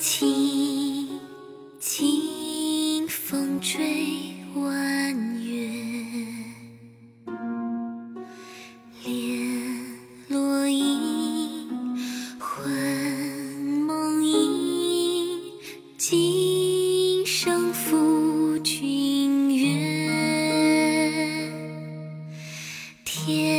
清清风追晚月，帘落影魂梦萦，今生负君约，天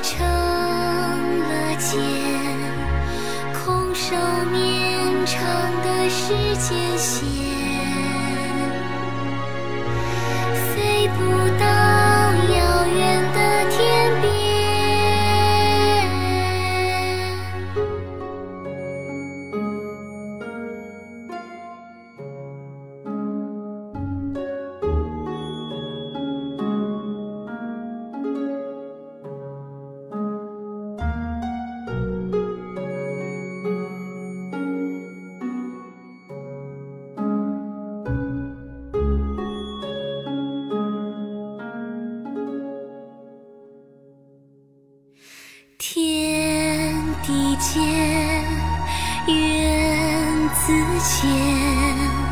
成了茧，空守绵长的时间线，天地间，缘自浅，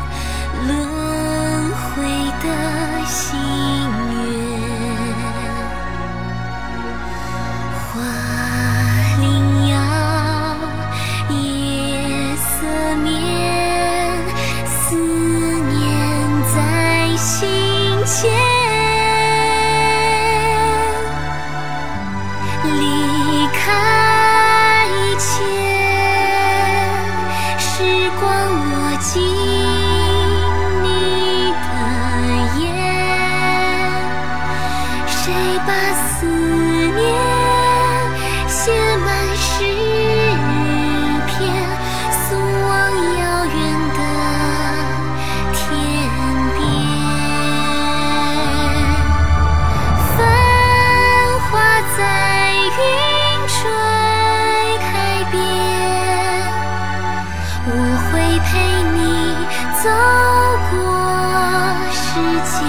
唤我几走过时间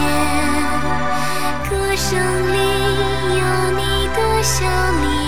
歌声里有你的笑脸